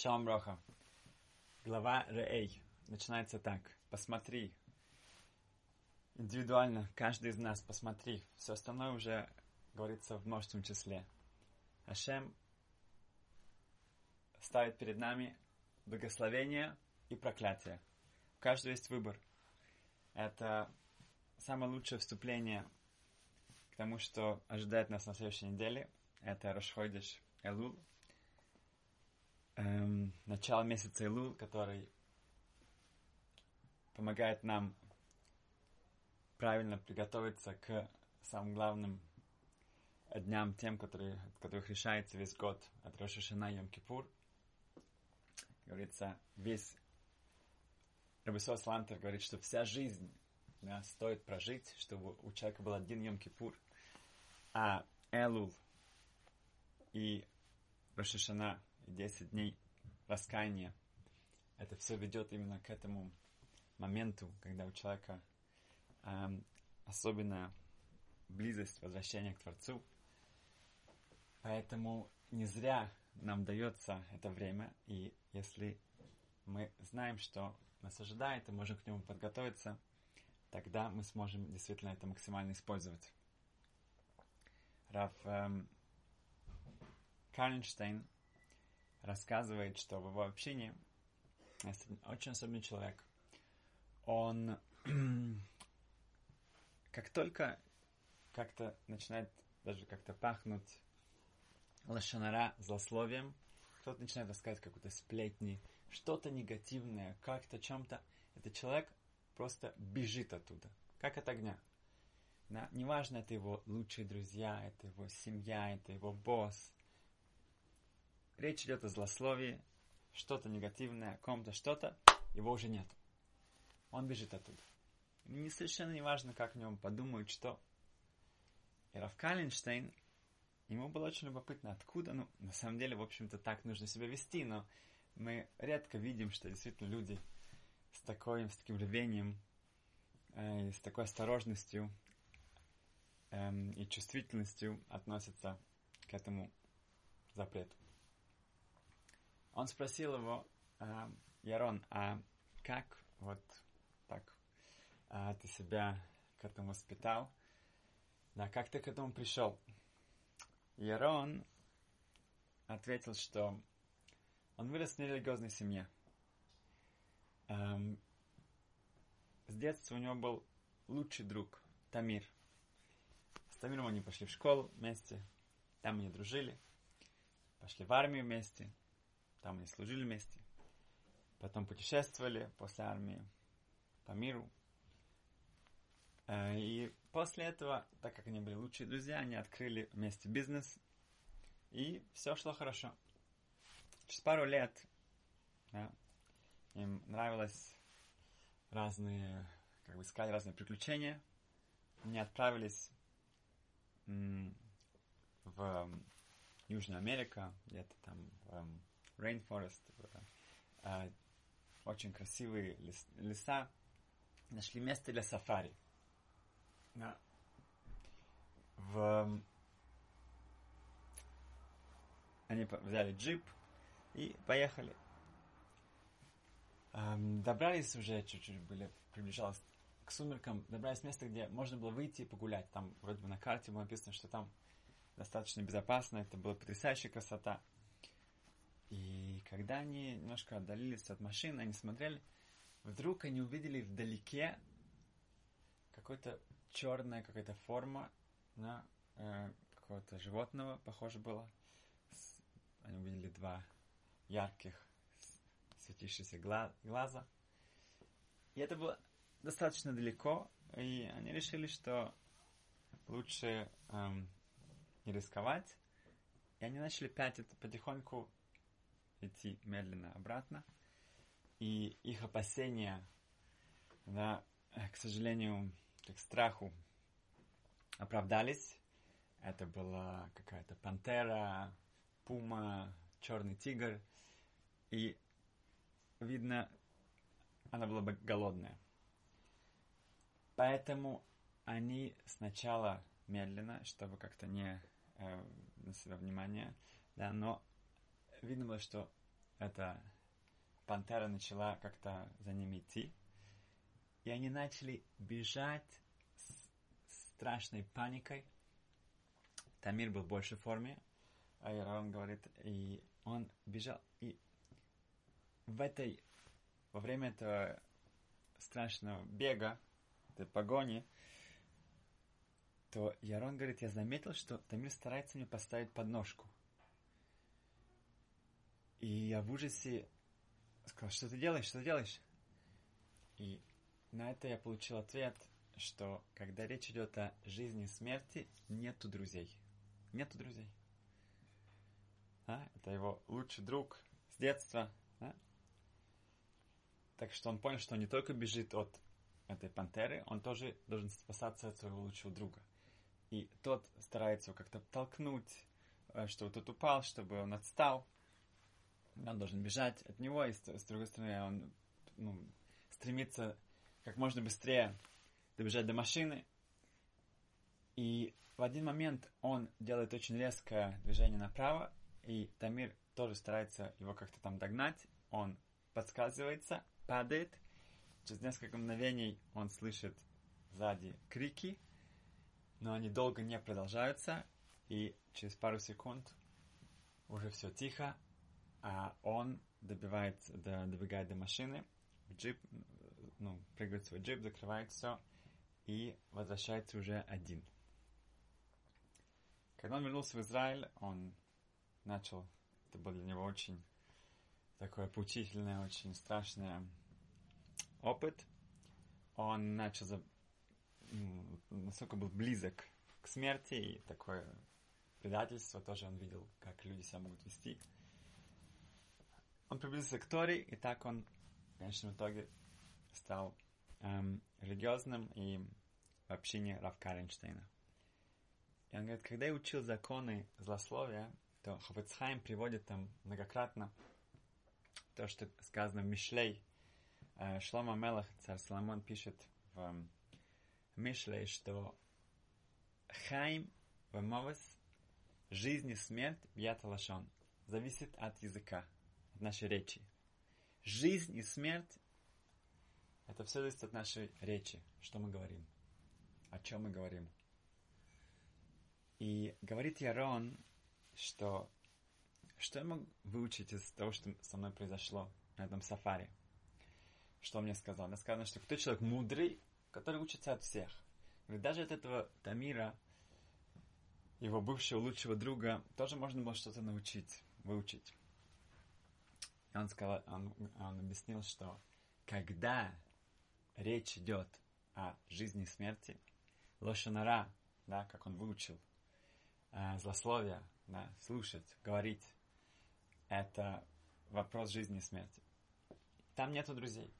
Шалом Роха. Глава Реэй. Начинается так. Посмотри. Индивидуально, каждый из нас, посмотри. Все остальное уже говорится в множественном числе. Ашем ставит перед нами благословение и проклятие. У каждого есть выбор. Это самое лучшее вступление к тому, что ожидает нас на следующей неделе. Это Рашходиш Элул, эм, начало месяца Илул, который помогает нам правильно приготовиться к самым главным дням, тем, которые, от которых решается весь год, от Рошашана Йом Кипур. Говорится, весь Рабисос Лантер говорит, что вся жизнь да, стоит прожить, чтобы у человека был один Йом Кипур, а Элул и Рошашана 10 дней раскаяния. Это все ведет именно к этому моменту, когда у человека эм, особенная близость, возвращение к Творцу. Поэтому не зря нам дается это время, и если мы знаем, что нас ожидает, и можем к нему подготовиться, тогда мы сможем действительно это максимально использовать. Раф эм, Карнштейн рассказывает, что в его общении очень особенный человек. Он как только как-то начинает даже как-то пахнуть лошанара злословием, кто-то начинает рассказывать какую-то сплетни, что-то негативное, как-то чем-то, этот человек просто бежит оттуда, как от огня. Да? Неважно, это его лучшие друзья, это его семья, это его босс, речь идет о злословии, что-то негативное, о ком-то что-то, его уже нет. Он бежит оттуда. Не совершенно не важно, как в нем подумают, что. И Раф Калинштейн, ему было очень любопытно, откуда, ну, на самом деле, в общем-то, так нужно себя вести, но мы редко видим, что действительно люди с, такой, с таким рвением, э, с такой осторожностью э, и чувствительностью относятся к этому запрету. Он спросил его, а, Ярон, а как вот так а, ты себя к этому воспитал? Да, как ты к этому пришел? Ярон ответил, что он вырос в нерелигиозной семье. С детства у него был лучший друг Тамир. С Тамиром они пошли в школу вместе, там они дружили, пошли в армию вместе, там они служили вместе. Потом путешествовали после армии по миру. Э, и после этого, так как они были лучшие друзья, они открыли вместе бизнес. И все шло хорошо. Через пару лет да, им нравилось разные, как бы искали разные приключения. Они отправились в Южную Америку, где-то там в rainforest, э, очень красивые лес, леса, нашли место для сафари. Да. В... Они взяли джип и поехали. Эм, добрались уже чуть-чуть, были, приближалось к сумеркам, добрались место, где можно было выйти и погулять. Там вроде бы на карте было написано, что там достаточно безопасно, это была потрясающая красота. И когда они немножко отдалились от машины, они смотрели, вдруг они увидели вдалеке какой-то черная какая-то форма на э, какого-то животного, похоже было. С, они увидели два ярких светящихся гла- глаза. И это было достаточно далеко, и они решили, что лучше эм, не рисковать. И они начали пятить потихоньку идти медленно обратно. И их опасения, да, к сожалению, к страху оправдались. Это была какая-то пантера, пума, черный тигр. И, видно, она была бы голодная. Поэтому они сначала медленно, чтобы как-то не э, на себя внимание, да, но видно было, что эта пантера начала как-то за ними идти, и они начали бежать с страшной паникой. Тамир был в большей форме, а Ирон говорит, и он бежал, и в этой, во время этого страшного бега, этой погони, то Ярон говорит, я заметил, что Тамир старается мне поставить подножку. И я в ужасе сказал, что ты делаешь, что ты делаешь? И на это я получил ответ, что когда речь идет о жизни и смерти, нету друзей. Нету друзей. А? Это его лучший друг с детства. А? Так что он понял, что он не только бежит от этой пантеры, он тоже должен спасаться от своего лучшего друга. И тот старается его как-то толкнуть, э, чтобы тот упал, чтобы он отстал. Он должен бежать от него, и с, с другой стороны он ну, стремится как можно быстрее добежать до машины. И в один момент он делает очень резкое движение направо, и Тамир тоже старается его как-то там догнать. Он подсказывается, падает. Через несколько мгновений он слышит сзади крики, но они долго не продолжаются, и через пару секунд уже все тихо, а он добивает, до, добегает до машины, в джип, ну, прыгает в свой джип, закрывает все и возвращается уже один. Когда он вернулся в Израиль, он начал, это был для него очень такой поучительный, очень страшный опыт. Он начал, за, насколько был близок к смерти, и такое предательство тоже он видел, как люди себя могут вести. Он приблизился к Торе, и так он, в конечном итоге, стал эм, религиозным и в общине Равка Рейнштейна. И он говорит, когда я учил законы злословия, то Хафецхайм приводит там многократно то, что сказано в Мишлей. Э, Шлома Мелах, царь Соломон, пишет в Мишлей, что Хайм Вамовес, жизнь и смерть, бьята лашон, зависит от языка, нашей речи. Жизнь и смерть это все зависит от нашей речи, что мы говорим, о чем мы говорим. И говорит Ярон, что что я могу выучить из того, что со мной произошло на этом сафари? Что он мне сказал? Мне сказано, что кто человек мудрый, который учится от всех. Говорит, даже от этого Тамира, его бывшего лучшего друга, тоже можно было что-то научить, выучить. И он сказал, он, он объяснил, что когда речь идет о жизни и смерти, лошанара, да, как он выучил, э, злословие, да, слушать, говорить, это вопрос жизни и смерти. Там нету друзей.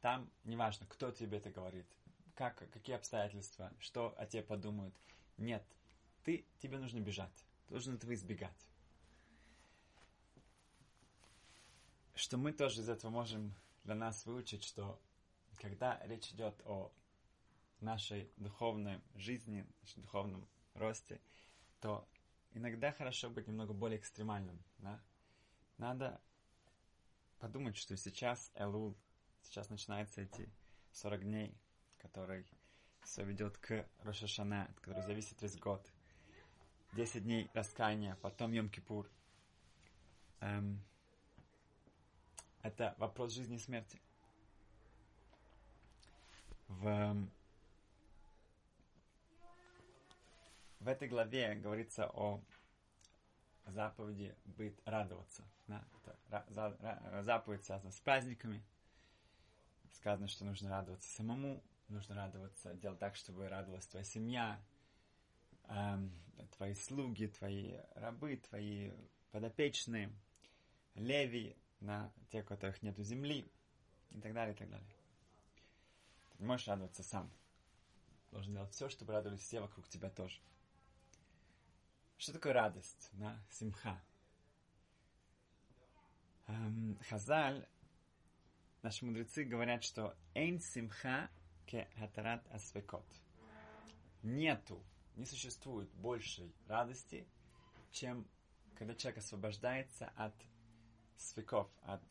Там неважно, кто тебе это говорит, как, какие обстоятельства, что о тебе подумают. Нет, ты, тебе нужно бежать, должен этого избегать. Что мы тоже из этого можем для нас выучить, что когда речь идет о нашей духовной жизни, духовном росте, то иногда хорошо быть немного более экстремальным. Да? Надо подумать, что сейчас Элул, сейчас начинаются эти 40 дней, который все ведет к Рошашана, от которого зависит весь год. 10 дней раскаяния, потом Йом-Кипур. Эм, это вопрос жизни и смерти в, в этой главе говорится о заповеди быть радоваться. Да? Это, за, заповедь связана с праздниками. Сказано, что нужно радоваться самому, нужно радоваться, делать так, чтобы радовалась твоя семья, эм, твои слуги, твои рабы, твои подопечные, леви, на те, у которых нет земли, и так далее, и так далее. Не можешь радоваться сам. Должен делать все, чтобы радовались все вокруг тебя тоже. Что такое радость? Да? Симха. Эм, Хазаль, наши мудрецы говорят, что эйн симха ке хатарат асвекот. Нету, не существует большей радости, чем когда человек освобождается от свеков, от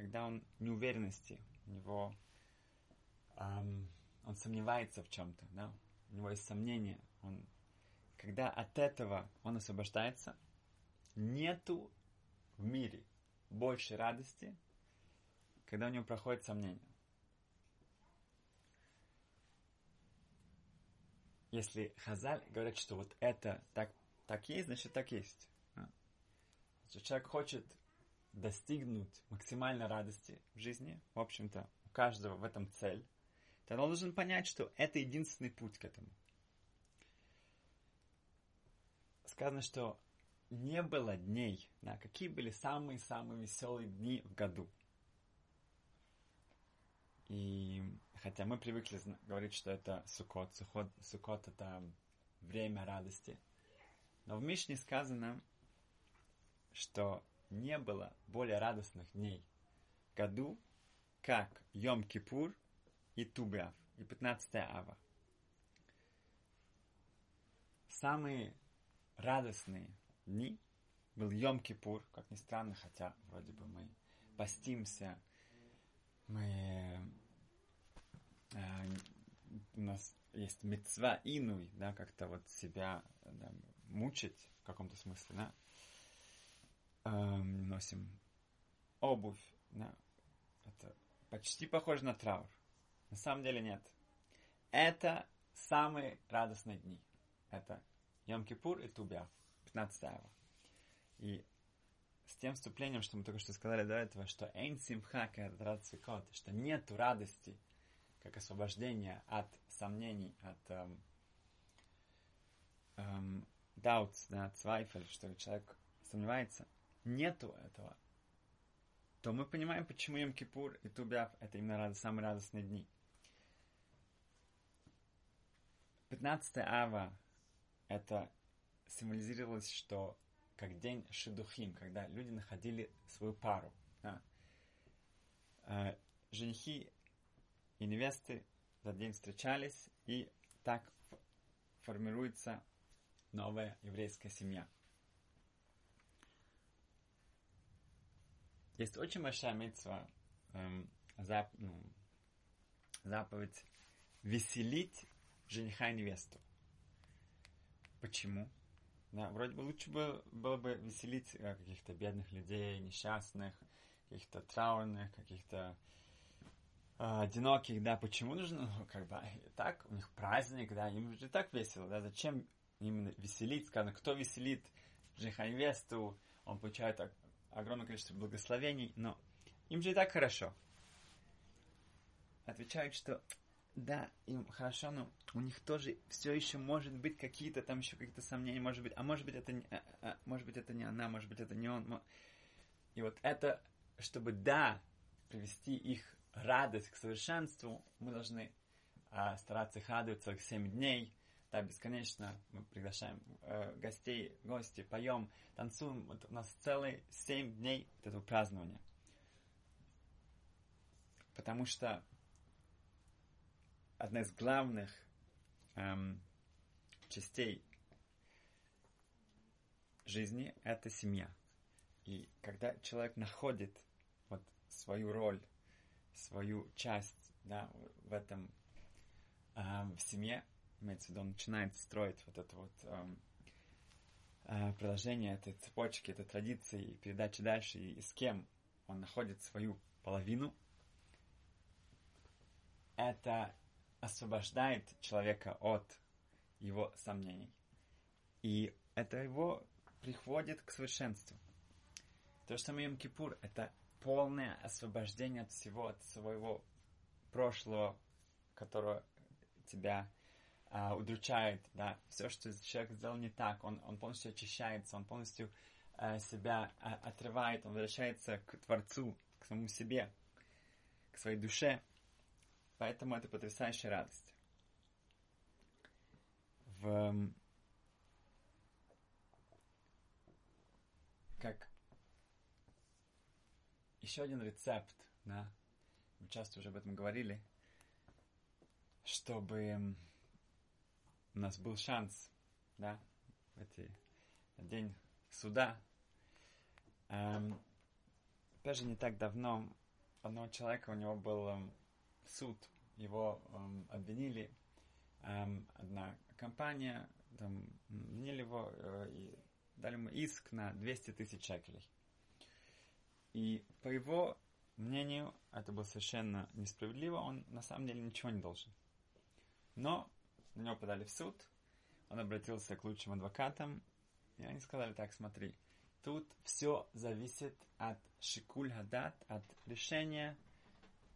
когда он неуверенности, у него эм, он сомневается в чем-то, да, у него есть сомнения, он, когда от этого он освобождается, нету в мире больше радости, когда у него проходит сомнение. Если Хазаль говорит, что вот это так, так есть, значит так есть. Что человек хочет достигнуть максимальной радости в жизни, в общем-то, у каждого в этом цель, то он должен понять, что это единственный путь к этому. Сказано, что не было дней, да, какие были самые-самые веселые дни в году. И хотя мы привыкли говорить, что это сукот, сукот, сукот это время радости, но в Мишне сказано, что не было более радостных дней в году, как Йом-Кипур и Тубиав, и 15 Ава. Самые радостные дни был Йом-Кипур, как ни странно, хотя вроде бы мы постимся, мы э, у нас есть мецва инуй, да, как-то вот себя да, мучить в каком-то смысле, да, эм, носим обувь, да, это почти похоже на траур. На самом деле нет. Это самые радостные дни. Это Йом-Кипур и Тубиав, 15 ава. И с тем вступлением, что мы только что сказали до этого, что Эйн Симха, радость что нету радости, как освобождение от сомнений, от эм, эм, doubts, да, от свайфель, что человек сомневается, нету этого, то мы понимаем, почему Йом Кипур и Тубяв это именно самые радостные дни. 15 ава это символизировалось, что как день Шедухим, когда люди находили свою пару. Да. Э, женихи и невесты за день встречались, и так формируется новая еврейская семья. Есть очень большая митцва, эм, зап, ну, заповедь веселить жениха и невесту. Почему? Да, вроде бы лучше бы, было бы веселить э, каких-то бедных людей, несчастных, каких-то траурных, каких-то э, одиноких, да, почему нужно, ну, как бы, так, у них праздник, да, им же так весело, да, зачем именно веселить, сказано, кто веселит жениха и невесту, он получает огромное количество благословений, но им же и так хорошо. Отвечают, что да, им хорошо, но у них тоже все еще может быть какие-то там еще какие-то сомнения, может быть, а может быть это не, а, а, может быть это не она, может быть это не он. И вот это, чтобы да, привести их радость к совершенству, мы должны а, стараться их радовать целых семь дней, да, бесконечно мы приглашаем э, гостей, гости, поем, танцуем. Вот у нас целые семь дней вот этого празднования. Потому что одна из главных эм, частей жизни – это семья. И когда человек находит вот свою роль, свою часть да, в этом, эм, в семье, имеется в виду, он начинает строить вот это вот эм, э, продолжение этой цепочки, этой традиции и передачи дальше, и, и с кем он находит свою половину, это освобождает человека от его сомнений. И это его приходит к совершенству. То, что мы Йом-Кипур, это полное освобождение от всего, от своего прошлого, которое тебя а, удручает, да, все, что человек сделал не так, он, он полностью очищается, он полностью а, себя а, отрывает, он возвращается к Творцу, к самому себе, к своей душе. Поэтому это потрясающая радость. В... Как еще один рецепт, да, мы часто уже об этом говорили, чтобы у нас был шанс, да, в эти день суда, эм, тоже не так давно одного человека, у него был эм, суд, его эм, обвинили, эм, одна компания, там, обвинили его э, и дали ему иск на 200 тысяч шекелей. И по его мнению, это было совершенно несправедливо, он на самом деле ничего не должен. Но на него подали в суд, он обратился к лучшим адвокатам, и они сказали так, смотри, тут все зависит от шикуль гадат, от решения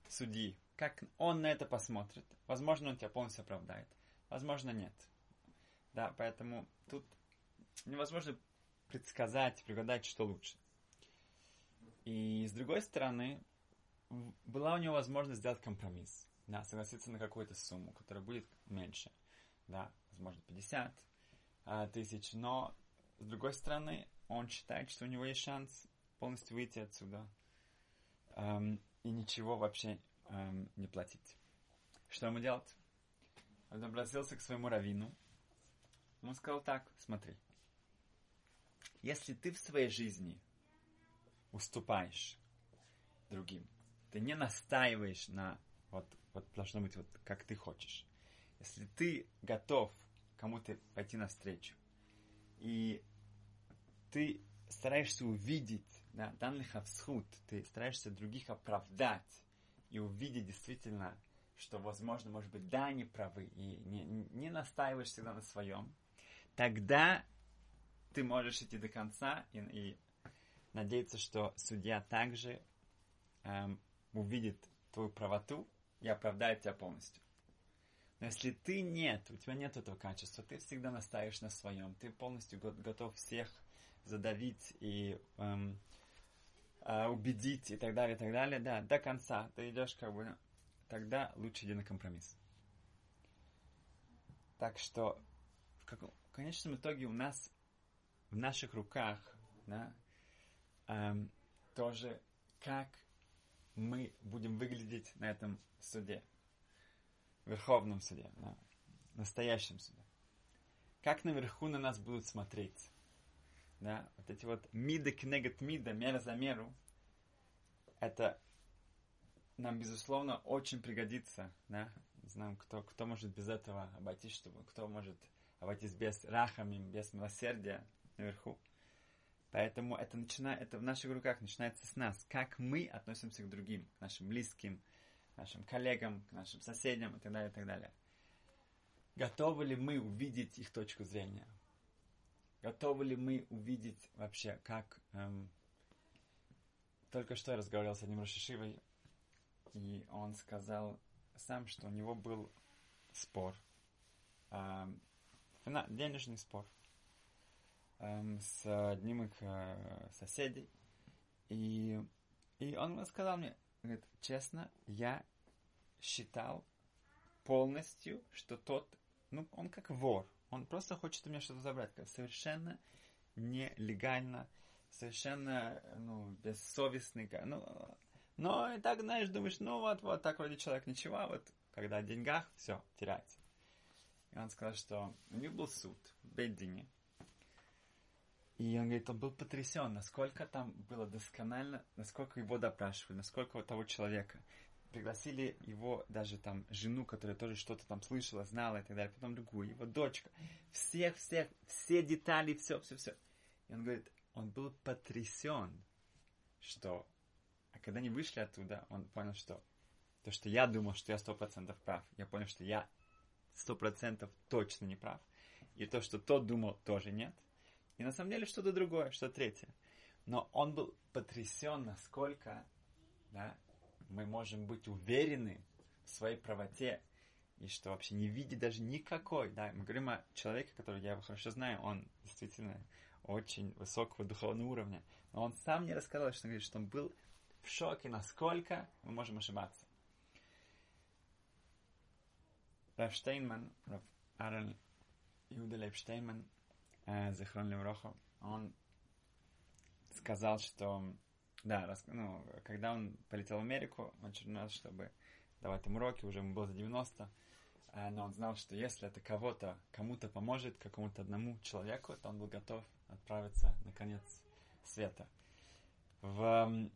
судьи. Как он на это посмотрит. Возможно, он тебя полностью оправдает. Возможно, нет. Да, поэтому тут невозможно предсказать, пригадать, что лучше. И с другой стороны, была у него возможность сделать компромисс. Да, согласиться на какую-то сумму, которая будет меньше. Да, возможно, 50 а, тысяч. Но, с другой стороны, он считает, что у него есть шанс полностью выйти отсюда эм, и ничего вообще эм, не платить. Что ему делать? Он обратился к своему раввину. Он сказал так, смотри, если ты в своей жизни уступаешь другим, ты не настаиваешь на вот, вот должно быть вот как ты хочешь. Если ты готов кому-то пойти навстречу, и ты стараешься увидеть, да, данных всхуд, ты стараешься других оправдать и увидеть действительно, что, возможно, может быть, да, они правы, и не, не настаиваешь всегда на своем, тогда ты можешь идти до конца и, и надеяться, что судья также эм, увидит твою правоту и оправдает тебя полностью. Но если ты нет, у тебя нет этого качества, ты всегда настаиваешь на своем, ты полностью готов всех задавить и эм, э, убедить и так далее, и так далее, да, до конца. Ты идешь как бы, тогда лучше иди на компромисс. Так что в, каком, в конечном итоге у нас в наших руках, да, эм, тоже как мы будем выглядеть на этом суде, Верховном суде, да, настоящем суде. Как наверху на нас будут смотреть да, вот эти вот миды кнегат мида, мера за меру, это нам, безусловно, очень пригодится, да, не знаю, кто, кто может без этого обойтись, чтобы, кто может обойтись без рахами, без милосердия наверху. Поэтому это, начинает, это в наших руках начинается с нас. Как мы относимся к другим, к нашим близким, нашим коллегам, к нашим соседям и так далее, и так далее. Готовы ли мы увидеть их точку зрения? Готовы ли мы увидеть вообще, как... Эм, только что я разговаривал с одним Рошишивой, и он сказал сам, что у него был спор, эм, денежный спор эм, с одним их э, соседей. И, и он сказал мне, говорит, честно, я считал полностью, что тот, ну, он как вор. Он просто хочет у меня что-то забрать. Совершенно нелегально, совершенно ну, бессовестный. Ну, но и так, знаешь, думаешь, ну вот, вот, так вроде человек ничего, а вот когда о деньгах, все, теряется. И он сказал, что у них был суд в Бейдине. И он говорит, он был потрясен, насколько там было досконально, насколько его допрашивали, насколько того человека пригласили его, даже там, жену, которая тоже что-то там слышала, знала и так далее, потом другую, его дочка, всех, всех, все детали, все, все, все. И он говорит, он был потрясен, что, а когда они вышли оттуда, он понял, что то, что я думал, что я сто процентов прав, я понял, что я сто процентов точно не прав. И то, что тот думал, тоже нет. И на самом деле что-то другое, что третье. Но он был потрясен, насколько да, мы можем быть уверены в своей правоте, и что вообще не видит даже никакой, да, мы говорим о человеке, который я его хорошо знаю, он действительно очень высокого духовного уровня, но он сам не рассказал, что он говорит, что он был в шоке, насколько мы можем ошибаться. Раф Штейнман, Раф Арен Иуда Лейб Штейнман, э, Захрон Леврохо, он сказал, что да, рас... ну, когда он полетел в Америку очередной раз, чтобы давать там уроки, уже ему было за 90, э, но он знал, что если это кого-то, кому-то поможет, какому-то одному человеку, то он был готов отправиться на конец света. В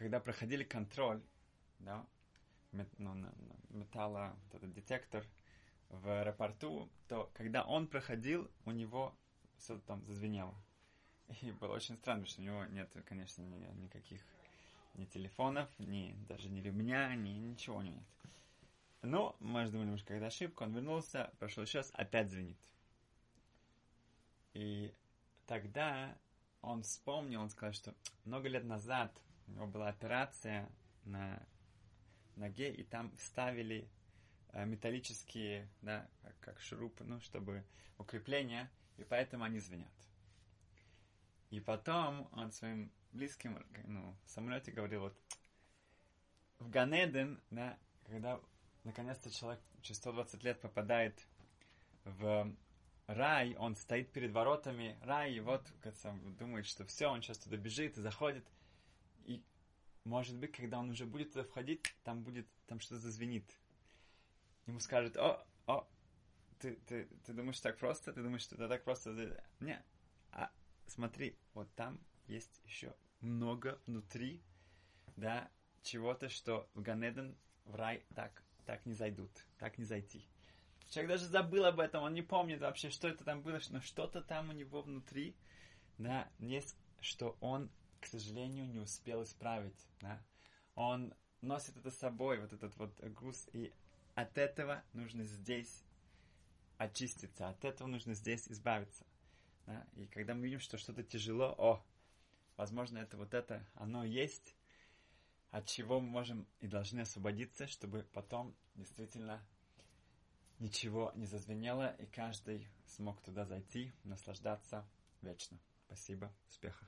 когда проходили контроль, да, мет, ну, металла, вот этот детектор в аэропорту, то когда он проходил, у него что-то там зазвенело. И было очень странно, что у него нет, конечно, ни, никаких ни телефонов, ни даже ни ремня, ни ничего у него нет. Но мы же думали, может, когда ошибка, он вернулся, прошел раз, опять звенит. И тогда он вспомнил, он сказал, что много лет назад у него была операция на ноге, и там вставили металлические, да, как, шурупы, ну, чтобы укрепления, и поэтому они звенят. И потом он своим близким, ну, в самолете говорил, вот, в Ганеден, да, когда наконец-то человек через 120 лет попадает в рай, он стоит перед воротами рая, и вот, как сам думает, что все, он сейчас туда бежит и заходит, и может быть, когда он уже будет туда входить, там будет, там что-то зазвенит. Ему скажут, о, о, ты, ты, ты думаешь так просто? Ты думаешь, что это так просто? Не, а смотри, вот там есть еще много внутри, да, чего-то, что в Ганеден, в рай так, так не зайдут, так не зайти. Человек даже забыл об этом, он не помнит вообще, что это там было, но что-то там у него внутри, да, есть, что он, к сожалению, не успел исправить, да. Он носит это с собой, вот этот вот груз, и от этого нужно здесь очиститься, от этого нужно здесь избавиться. Да? И когда мы видим, что что-то тяжело, о, возможно, это вот это, оно есть, от чего мы можем и должны освободиться, чтобы потом действительно ничего не зазвенело, и каждый смог туда зайти, наслаждаться вечно. Спасибо, успеха.